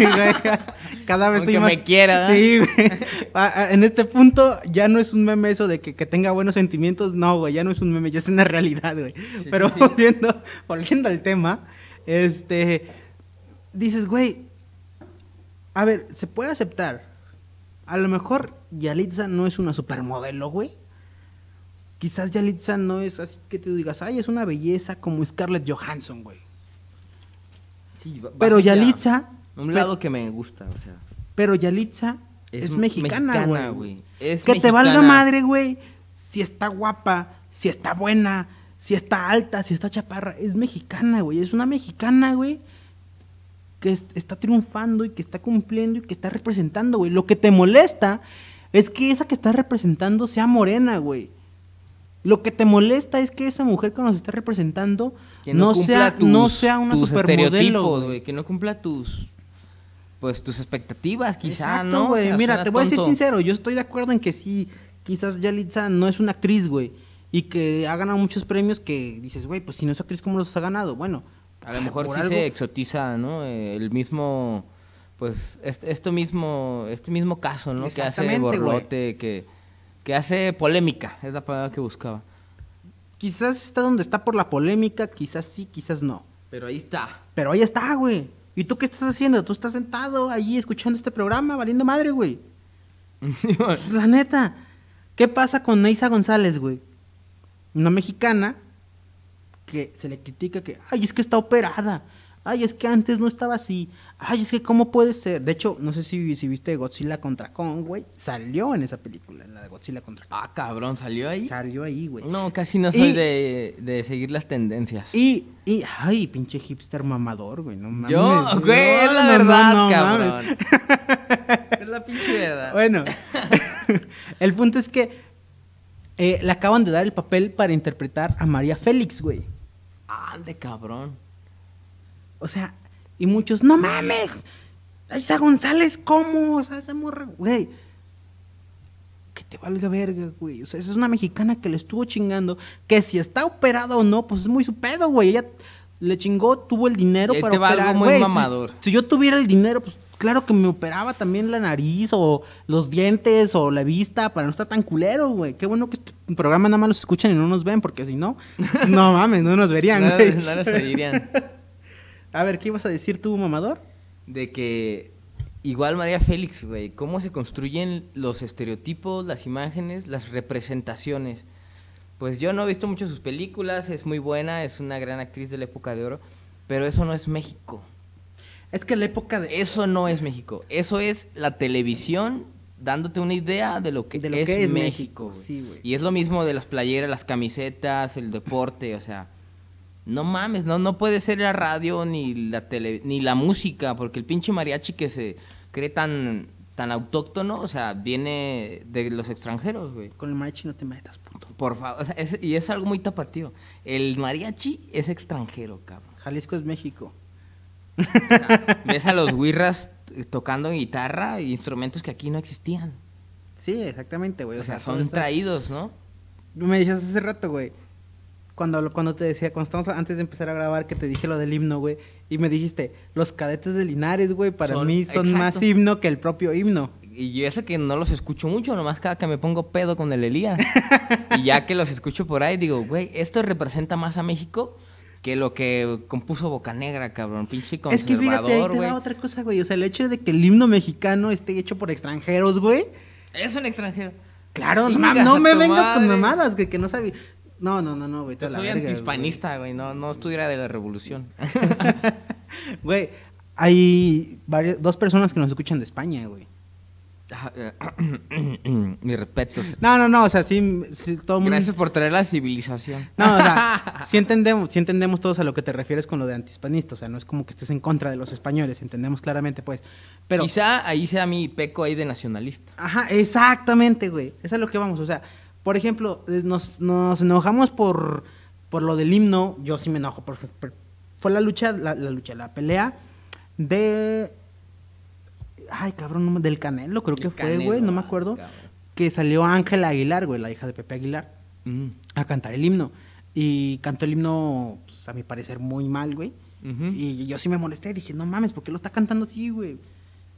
Cada vez Aunque estoy más- me quiera, ¿verdad? Sí. Ah, ah, En este punto ya no es un meme eso de que, que tenga buenos sentimientos. No, güey, ya no es un meme, ya es una realidad, güey. Pero sí, sí. volviendo, volviendo al tema, este, dices, güey, a ver, se puede aceptar. A lo mejor Yalitza no es una supermodelo, güey. Quizás Yalitza no es así que te digas, ay, es una belleza como Scarlett Johansson, güey. Sí, Pero Yalitza, Un lado que me gusta, o sea... pero Yalitza es, Es mexicana, güey. Que te valga madre, güey. Si está guapa, si está buena, si está alta, si está chaparra. Es mexicana, güey. Es una mexicana, güey. Que es- está triunfando y que está cumpliendo y que está representando, güey. Lo que te molesta es que esa que está representando sea morena, güey. Lo que te molesta es que esa mujer que nos está representando Que no, sea, no sea una tus supermodelo. güey. Que no cumpla tus... Pues tus expectativas, quizá, Exacto, ¿no? O güey. sea, Mira, te voy a decir tonto. sincero, yo estoy de acuerdo en que sí, quizás Yalitza no es una actriz, güey, y que ha ganado muchos premios que dices, güey, pues si no es actriz, ¿cómo los ha ganado? Bueno, A lo mejor sí algo- se exotiza, ¿no? El mismo, pues, este, esto mismo, este mismo caso, ¿no? Que hace borlote, que, que hace polémica, es la palabra que buscaba. Quizás está donde está por la polémica, quizás sí, quizás no. Pero ahí está. Pero ahí está, güey. ¿Y tú qué estás haciendo? Tú estás sentado ahí escuchando este programa, valiendo madre, güey. <laughs> La neta. ¿Qué pasa con Neisa González, güey? Una mexicana que se le critica que, ay, es que está operada. Ay, es que antes no estaba así. Ay, es que cómo puede ser. De hecho, no sé si, si viste Godzilla contra Kong, güey. Salió en esa película, en la de Godzilla contra Kong. ah, cabrón, ¿salió ahí? Salió ahí, güey. No, casi no soy Y- de, de seguir las tendencias. Y, y, ay, pinche hipster mamador, güey. No mames. Yo, No, güey, es la no, verdad, no cabrón. <laughs> es la pinche verdad. Bueno, <laughs> el punto es que eh, le acaban de dar el papel para interpretar a María Félix, güey. Ande, cabrón. O sea, y muchos, no mames, Isa González, ¿cómo? O sea, esa morra, güey. Que te valga verga, güey. O sea, esa es una mexicana que le estuvo chingando. Que si está operada o no, pues es muy su pedo, güey. Ella le chingó, tuvo el dinero Y para te va operar. algo muy güey. Si- mamador. Si, yo tuviera el dinero, pues claro que me operaba también la nariz o los dientes o la vista para no estar tan culero, güey. Qué bueno que este programa nada más los escuchan y no nos ven, porque si no, <laughs> no mames, no nos verían, No, güey. no los oirían. <laughs> A ver, ¿qué ibas a decir tú, mamador? De que igual María Félix, güey, cómo se construyen los estereotipos, las imágenes, las representaciones. Pues yo no he visto mucho sus películas, es muy buena, es una gran actriz de la época de oro, pero eso no es México. Es que la época de... Eso no es México. Eso es la televisión dándote una idea de lo que, De lo es, que es México. Sí, güey. Y es lo mismo de las playeras, las camisetas, el deporte, o sea, no mames, no, no puede ser la radio ni la tele, ni la música, porque el pinche mariachi que se cree tan, tan autóctono, o sea, viene de los extranjeros, güey. Con el mariachi no te metas, punto. Por favor, o sea, es- y es algo muy tapatío. El mariachi es extranjero, cabrón. Jalisco es México. Ves a los wirras tocando guitarra e instrumentos que aquí no existían. Sí, exactamente, güey. O sea, son traídos, ¿no? Me decías hace rato, güey. cuando, cuando te decía, cuando estábamos antes de empezar a grabar, que te dije lo del himno, güey, y me dijiste, los cadetes de Linares, güey, para Son- mí son exacto. más himno que el propio himno. Y yo eso que no los escucho mucho, nomás cada que me pongo pedo con el Elías. y ya que los escucho por ahí, digo, güey, esto representa más a México que lo que compuso Bocanegra, cabrón. Pinche Es que fíjate, ahí conservador, te güey. va otra cosa, güey. O sea, el hecho de que el himno mexicano esté hecho por extranjeros, güey. Es un extranjero. Claro, no, me vengas con mamadas, güey, que no sabía. No, no, no, no, güey. Te soy antihispanista, güey. No, no estuviera de la revolución. <laughs> Güey, hay varias, dos personas que nos escuchan de España, güey. <clears throat> Mis respetos. No, no, no, o sea, sí, sí, todo el mundo... Gracias por traer la civilización. No, o sea, <laughs> sí entendemos, sí entendemos todos a lo que te refieres con lo de antihispanista, o sea, no es como que estés en contra de los españoles, entendemos claramente, pues. Pero, Quizá ahí sea mi peco ahí de nacionalista. ajá, exactamente, güey, eso es a lo que vamos, o sea, por ejemplo, eh, nos, nos enojamos por, por lo del himno, yo sí me enojo, por, por- fue la lucha, la, la lucha, la pelea de, ay, cabrón, no del Canelo, creo El que fue, güey, no me ah, acuerdo, cabrón. que salió Ángela Aguilar, güey, la hija de Pepe Aguilar Mm. a cantar el himno. Y cantó el himno, pues, a mi parecer, muy mal, güey. Y yo sí me molesté. Dije, no mames, ¿por qué lo está cantando así, güey?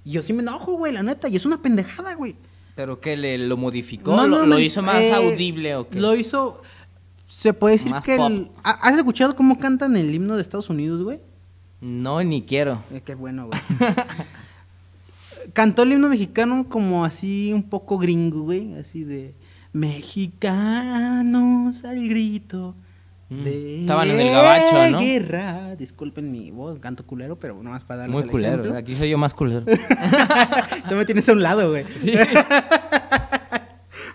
Y yo sí me enojo, güey, la neta. Y es una pendejada, güey. ¿Pero qué? ¿Le, ¿Lo modificó? No, ¿Lo, no, lo no, hizo más eh, audible o qué? Lo hizo... Se puede decir Más que... pop. el- ¿Ha- ¿Has escuchado cómo cantan el himno de Estados Unidos, güey? No, ni quiero. Eh, qué bueno, güey. <laughs> Cantó el himno mexicano como así un poco gringo, güey. Así de... Mexicanos al grito Mm. de Estaban en el gabacho, ¿no? guerra. Disculpen mi voz, canto culero, pero nada más para darles Muy el culero. ejemplo. Aquí soy yo más culero. <laughs> Tú me tienes a un lado, güey. <laughs>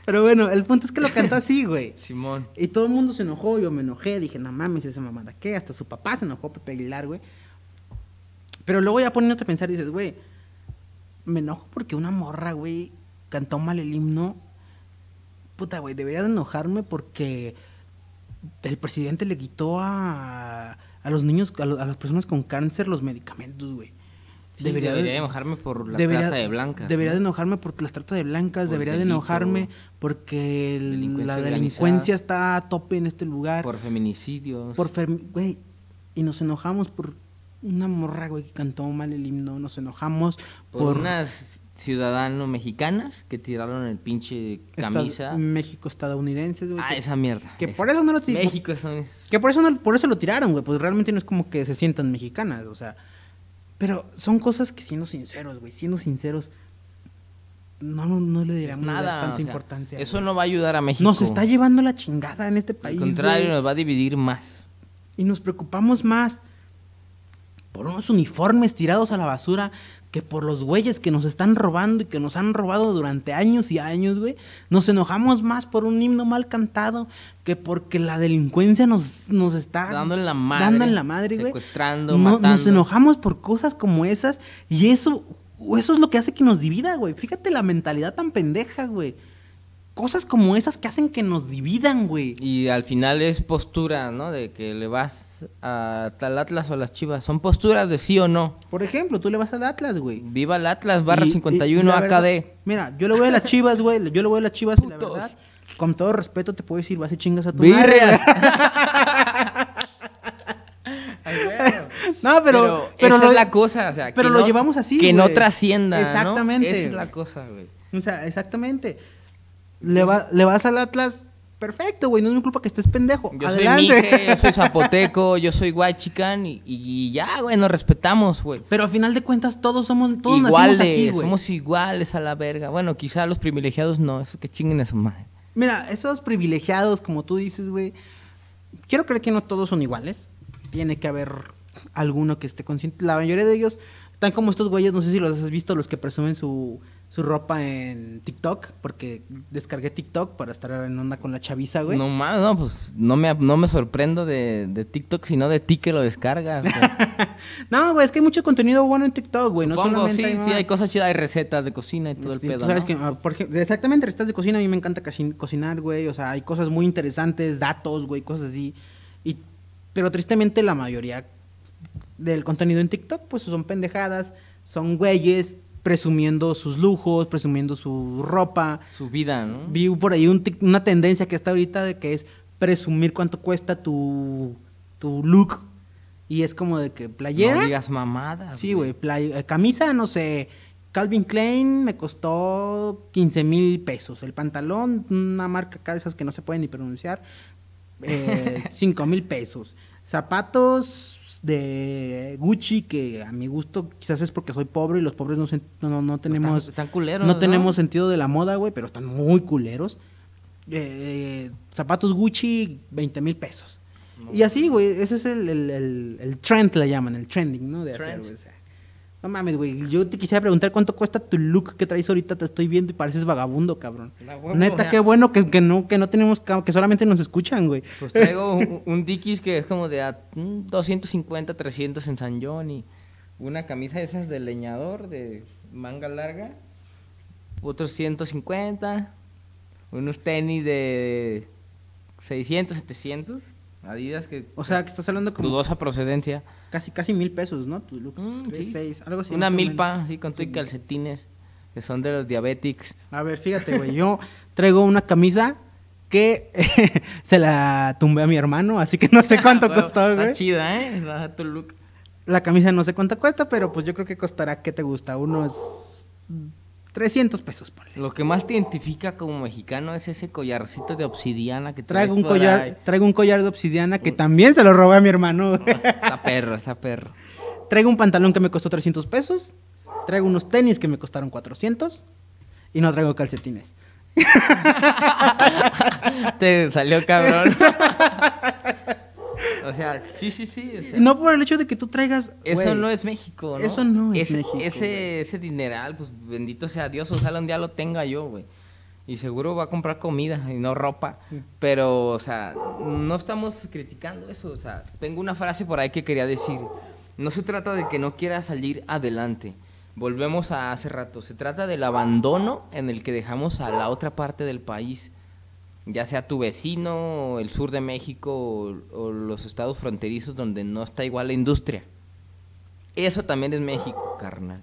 pero bueno, el punto es que lo cantó así, güey. Simón. Y todo el mundo se enojó, yo me enojé, dije, no mames, esa mamada, ¿qué? Hasta su papá se enojó, Pepe Aguilar, güey. Pero luego ya poniéndote a pensar, dices, güey, me enojo porque una morra, güey, cantó mal el himno. Puta, güey, debería de enojarme porque el presidente le quitó a, a los niños, a, lo- a las personas con cáncer los medicamentos, güey. Sí, debería, de enojarme por la debería- trata de blancas. Debería ¿no? de enojarme por las trata de blancas, Por debería de enojarme porque el- delincuencia la delincuencia está a tope en este lugar. Por feminicidios. Por güey, y nos enojamos por una morra, güey, que cantó mal el himno, nos enojamos por, por, unas ciudadanos mexicanas que tiraron el pinche camisa. México estadounidenses, güey. Ah, que, esa mierda. que por eso no lo tiraron. México son es- Que por eso no, por eso lo tiraron, güey, pues realmente no es como que se sientan mexicanas, o sea, pero son cosas que siendo sinceros, güey, siendo sinceros no no, no le diríamos nada. tanta o sea, importancia. Eso güey. no va a ayudar a México. Nos está llevando la chingada en este país. Al contrario, güey. nos va a dividir más. Y nos preocupamos más por unos uniformes tirados a la basura que por los güeyes que nos están robando y que nos han robado durante años y años, güey. Nos enojamos más por un himno mal cantado que porque la delincuencia nos, nos está Dando en la madre, dando en la madre, güey. secuestrando, No- Nos enojamos por cosas como esas y eso, eso es lo que hace que nos divida, güey. Fíjate la mentalidad tan pendeja, güey. Cosas como esas que hacen que nos dividan, güey. Y al final es postura, ¿no? De que le vas a tal Atlas o a las Chivas. Son posturas de sí o no. Por ejemplo, tú le vas al Atlas, güey. Viva el Atlas, barra Y- y- 51 y la verdad- AKD. mira, yo le voy a las chivas, güey. Yo le voy a las chivas y la Putos. verdad, con todo respeto te puedo decir, vas y chingas a tu madre. Birria. güey. <laughs> No, pero. pero esa lo- es la cosa, o sea, pero que lo no- llevamos así. Que no güey. trascienda, ¿no? Exactamente. Esa es la cosa, güey. O sea, exactamente. Le, va- le vas al Atlas, perfecto, güey. No es mi culpa que estés pendejo. Yo Adelante. soy Mije, yo <laughs> soy Zapoteco, yo soy Huachican y, y ya, güey, nos respetamos, güey. Pero al final de cuentas, todos somos. Todos nacimos Iguales, aquí, güey. somos iguales a la verga. Bueno, quizá los privilegiados no, eso que chinguen a su madre. Mira, esos privilegiados, como tú dices, güey, quiero creer que no todos son iguales. Tiene que haber alguno que esté consciente. La mayoría de ellos están como estos güeyes, no sé si los has visto, los que presumen su, su ropa en TikTok, porque descargué TikTok para estar en onda con la chaviza, güey. No mames, no, pues no me, no me sorprendo de, de TikTok, sino de ti que lo descargas. <laughs> güey. No, güey, es que hay mucho contenido bueno en TikTok, güey. No Supongo, solamente sí, hay sí, hay cosas chidas, hay recetas de cocina y todo el pedo, tú sabes ¿no? que, ah, por ejemplo, exactamente, recetas de cocina, a mí me encanta cocin- cocinar, güey. O sea, hay cosas muy interesantes, datos, güey, cosas así. Y, pero tristemente la mayoría del contenido en TikTok, pues son pendejadas, son güeyes presumiendo sus lujos, presumiendo su ropa. Su vida, ¿no? Vi por ahí un una tendencia que está ahorita de que es presumir cuánto cuesta tu, tu look. Y es como de que playera. No digas mamadas. Sí, güey. eh, camisa, no sé. Calvin Klein me costó 15 mil pesos. El pantalón, una marca acá de esas que no se pueden ni pronunciar, eh, <laughs> 5 mil pesos. Zapatos de Gucci, que a mi gusto quizás es porque soy pobre y los pobres no, no, no- tenemos... Están, están culeros. no tenemos sentido de la moda, güey, pero están muy culeros. Eh, zapatos Gucci, 20 mil pesos. Y así, güey, ese es el, el, el- el trend, le llaman, el trending, ¿no? De hacer, güey, o sea, no mames, güey, yo te quisiera preguntar cuánto cuesta tu look que traes ahorita, te estoy viendo y pareces vagabundo, cabrón. Huevo, Neta, qué bueno que, que no, que no tenemos, que solamente nos escuchan, güey. Pues traigo un, un Dickies que es como de a, mm, 250, 300 en San John y una camisa de esas de leñador de manga larga, otros 150, unos tenis de 600, 700, Adidas que O sea, que estás hablando como dudosa procedencia. casi, casi mil pesos, ¿no? Tu look. Mm, sí. seis, algo así. Una milpa, así con y calcetines, que son de los diabetics. A ver, fíjate, güey, yo traigo una camisa que <laughs> se la tumbé a mi hermano, así que no sé <laughs> cuánto Bueno, costó, Está güey. chida, ¿eh? Baja tu look. La camisa no sé cuánto cuesta, pero pues yo creo que costará, ¿qué te gusta? Unos 300 pesos, ponle. Lo que más te identifica como mexicano es ese collarcito de obsidiana que Traigo un collar, ahí. traigo un collar de obsidiana que también se lo robé a mi hermano. Está perro, está perro. traigo un pantalón que me costó 300 pesos. Traigo unos tenis que me costaron 400. Y no traigo calcetines. <laughs> Te salió cabrón. <laughs> o sea, sí, sí, sí. o sea, No por el hecho de que tú traigas. eso no es México, ¿no? Eso no es ese, México, Ese, ese dineral, pues bendito sea Dios, ojalá un día lo tenga yo, güey. Y seguro va a comprar comida y no ropa. Pero, o sea, no estamos criticando eso. O sea, tengo una frase por ahí que quería decir. No se trata de que no quieras salir adelante. Volvemos a hace rato. Se trata del abandono en el que dejamos a la otra parte del país. Ya sea tu vecino, o el sur de México o, o los estados fronterizos donde no está igual la industria. Eso también es México, carnal.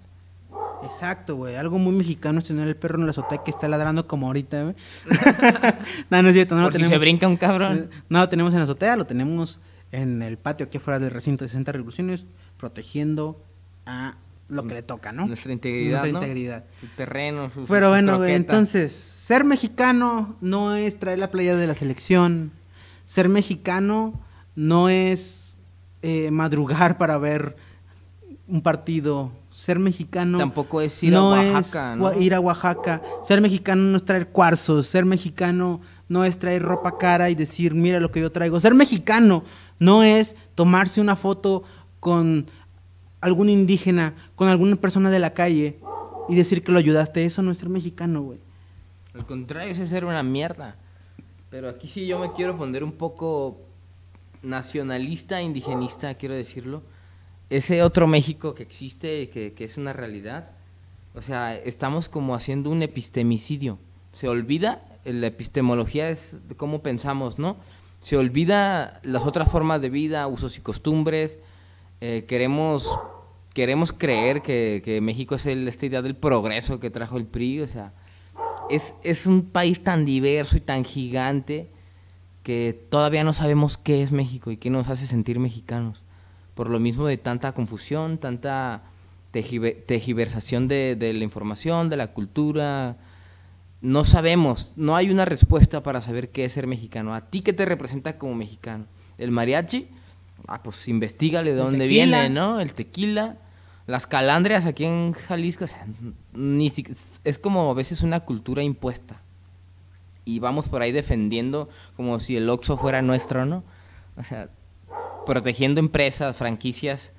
Exacto, güey. Algo muy mexicano es tener el perro en la azotea que está ladrando como ahorita, güey. <laughs> no, no es cierto, no Por lo si tenemos. se brinca un cabrón. No lo tenemos en la azotea, lo tenemos en el patio aquí afuera del recinto de 60 revoluciones, protegiendo a lo que le toca, ¿no? Nuestra integridad, Nuestra ¿no? integridad. Su terreno, su Pero su bueno, güey, entonces, ser mexicano no es traer la playa de la selección. Ser mexicano no es eh, madrugar <laughs> para ver un partido. Ser mexicano Tampoco es ir a Oaxaca, es ¿no? ir a Oaxaca. Ser mexicano no es traer cuarzos. Ser mexicano no es traer ropa cara y decir, mira lo que yo traigo. Ser mexicano no es tomarse una foto con algún indígena, con alguna persona de la calle y decir que lo ayudaste. Eso no es ser mexicano, güey. Al contrario, eso es ser una mierda. Pero aquí sí yo me quiero poner un poco nacionalista, indigenista, quiero decirlo. Ese otro México que existe, que, que es una realidad. O sea, estamos como haciendo un epistemicidio. Se olvida, la epistemología es cómo pensamos, ¿no? Se olvida las otras formas de vida, usos y costumbres. Eh, queremos, queremos creer que, que México es el, esta idea del progreso que trajo el PRI, o sea, es, es un país tan diverso y tan gigante que todavía no sabemos qué es México y qué nos hace sentir mexicanos. Por lo mismo de tanta confusión, tanta tejive- tejiversación de, de la información, de la cultura. No sabemos, no hay una respuesta para saber qué es ser mexicano. ¿A ti qué te representa como mexicano? ¿El mariachi? Ah, pues investigale de dónde tequila. viene, ¿no? El tequila. Las calandrias aquí en Jalisco, o sea, ni si- es como a veces una cultura impuesta. Y vamos por ahí defendiendo como si el Oxxo fuera nuestro, ¿no? O sea, protegiendo empresas, franquicias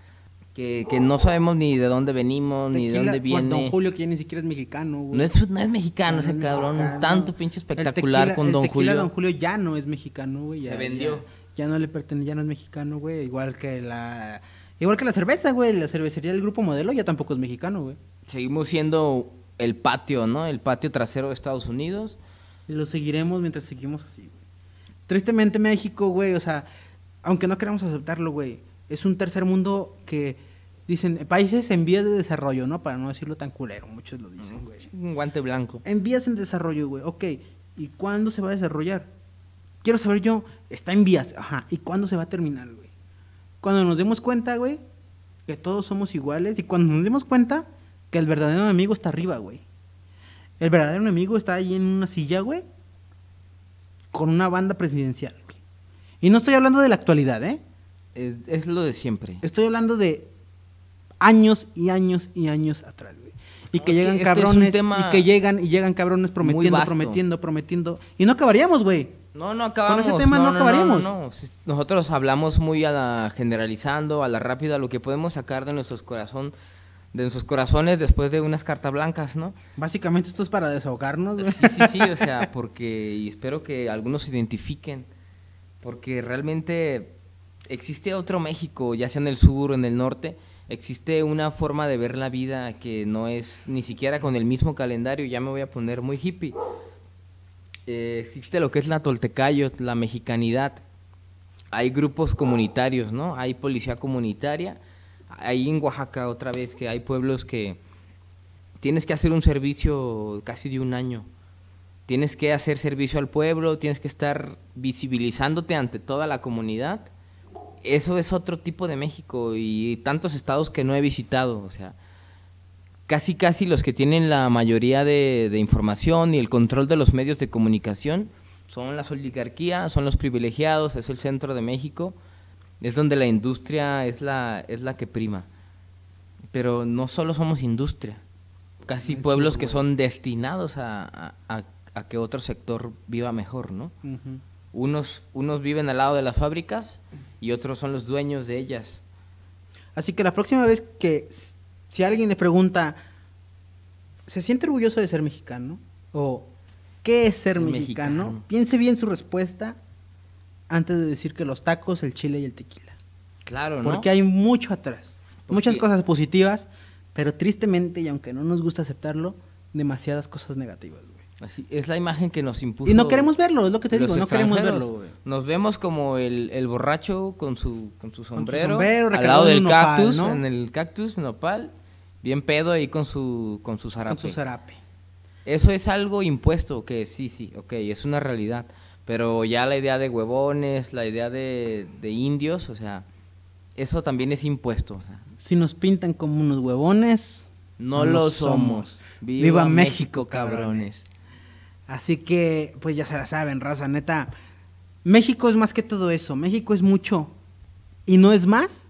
que, que no sabemos ni de dónde venimos, ni de dónde viene. Don Julio, que ya ni siquiera es mexicano, güey. No es, no es mexicano No ese es cabrón, mexicano. tanto pinche espectacular tequila- con Don Julio. Don Julio ya no es mexicano, güey. ya- Se vendió. Ya, ya no le pertenece, ya no es mexicano, güey. Igual que la... Igual que la cerveza, güey. La cervecería del Grupo Modelo ya tampoco es mexicano, güey. Seguimos siendo el patio, ¿no? El patio trasero de Estados Unidos. Lo seguiremos mientras seguimos así, güey. Tristemente México, güey, o sea, aunque no queramos aceptarlo, güey, es un tercer mundo que dicen países en vías de desarrollo, ¿no? Para no decirlo tan culero, muchos lo dicen, güey. Un guante blanco. En vías en desarrollo, güey. Ok, ¿y cuándo se va a desarrollar? Quiero saber yo, está en vías. Ajá. ¿Y cuándo se va a terminar, güey? Cuando nos demos cuenta, güey, que todos somos iguales y cuando nos demos cuenta que el verdadero enemigo está arriba, güey. El verdadero enemigo está ahí en una silla, güey, con una banda presidencial. güey. Y no estoy hablando de la actualidad, ¿eh? Es, es lo de siempre. Estoy hablando de años y años y años atrás, güey. Y No, que llegan cabrones, y que llegan y llegan cabrones prometiendo, prometiendo, prometiendo. Y no acabaríamos, güey. No, no acabamos. ese tema no acabaríamos. No, no. Nosotros hablamos muy a la generalizando, a la rápida, lo que podemos sacar de nuestros corazón, de nuestros corazones después de unas cartas blancas, ¿no? Básicamente esto es para desahogarnos. Sí, sí, sí, o <laughs> sea, porque y espero que algunos se identifiquen, porque realmente existe otro México, ya sea en el sur o en el norte, existe una forma de ver la vida que no es ni siquiera con el mismo calendario, ya me voy a poner muy hippie. Eh, existe lo que es la toltecayo, la mexicanidad. Hay grupos comunitarios, ¿no? Hay policía comunitaria. Hay en Oaxaca otra vez que hay pueblos que tienes que hacer un servicio casi de un año. Tienes que hacer servicio al pueblo, tienes que estar visibilizándote ante toda la comunidad. Eso es otro tipo de México y tantos estados que no he visitado, o sea, casi casi los que tienen la mayoría de, de información y el control de los medios de comunicación son las oligarquías, son los privilegiados, es el centro de México, es donde la industria es la, es la que prima. Pero no solo somos industria, casi pueblos que son destinados a, a- que otro sector viva mejor, ¿no? Unos, unos viven al lado de las fábricas y otros son los dueños de ellas. Así que la próxima vez que si alguien le pregunta, ¿se siente orgulloso de ser mexicano? O ¿qué es ser mexicano? mexicano. Piense bien su respuesta antes de decir que los tacos, el chile y el tequila. Claro, ¿no? Porque hay mucho atrás. Porque- Muchas cosas positivas, pero tristemente, y aunque no nos gusta aceptarlo, demasiadas cosas negativas. Así, es la imagen que nos impuso. Y no queremos verlo, es lo que te digo, no queremos verlo. Nos vemos como el, el borracho con su, con su sombrero, sombrero, al recargado lado del nopal, cactus, ¿no? en el cactus nopal, bien pedo ahí con su, con su zarape. Con su zarape. Eso es algo impuesto, que sí, sí, ok, es una realidad. Pero ya la idea de huevones, la idea de, de indios, o sea, eso también es impuesto. o sea, Si nos pintan como unos huevones, no lo somos. Viva, México, cabrones. Así que, pues ya se la saben, raza, neta. México es más que todo eso. México es mucho. Y no es más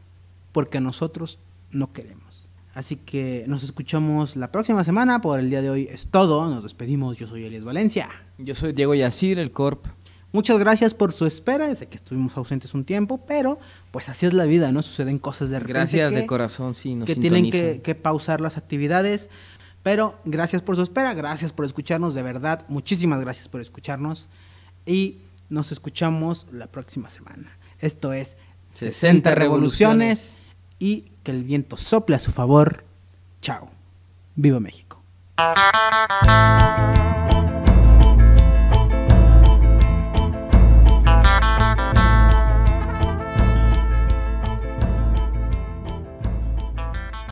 porque nosotros no queremos. Así que nos escuchamos la próxima semana. Por el día de hoy es todo. Nos despedimos. Yo soy Elias Valencia. Yo soy Diego Yacir, el Corp. Muchas gracias por su espera. Sé que estuvimos ausentes un tiempo, pero pues así es la vida, ¿no? Suceden cosas de repente. Gracias que- de corazón, sí, nos que tienen que, que pausar las actividades. Pero gracias por su espera, gracias por escucharnos, de verdad, muchísimas gracias por escucharnos. Y nos escuchamos la próxima semana. Esto es 60 revoluciones y que el viento sople a su favor. Chao. Viva México.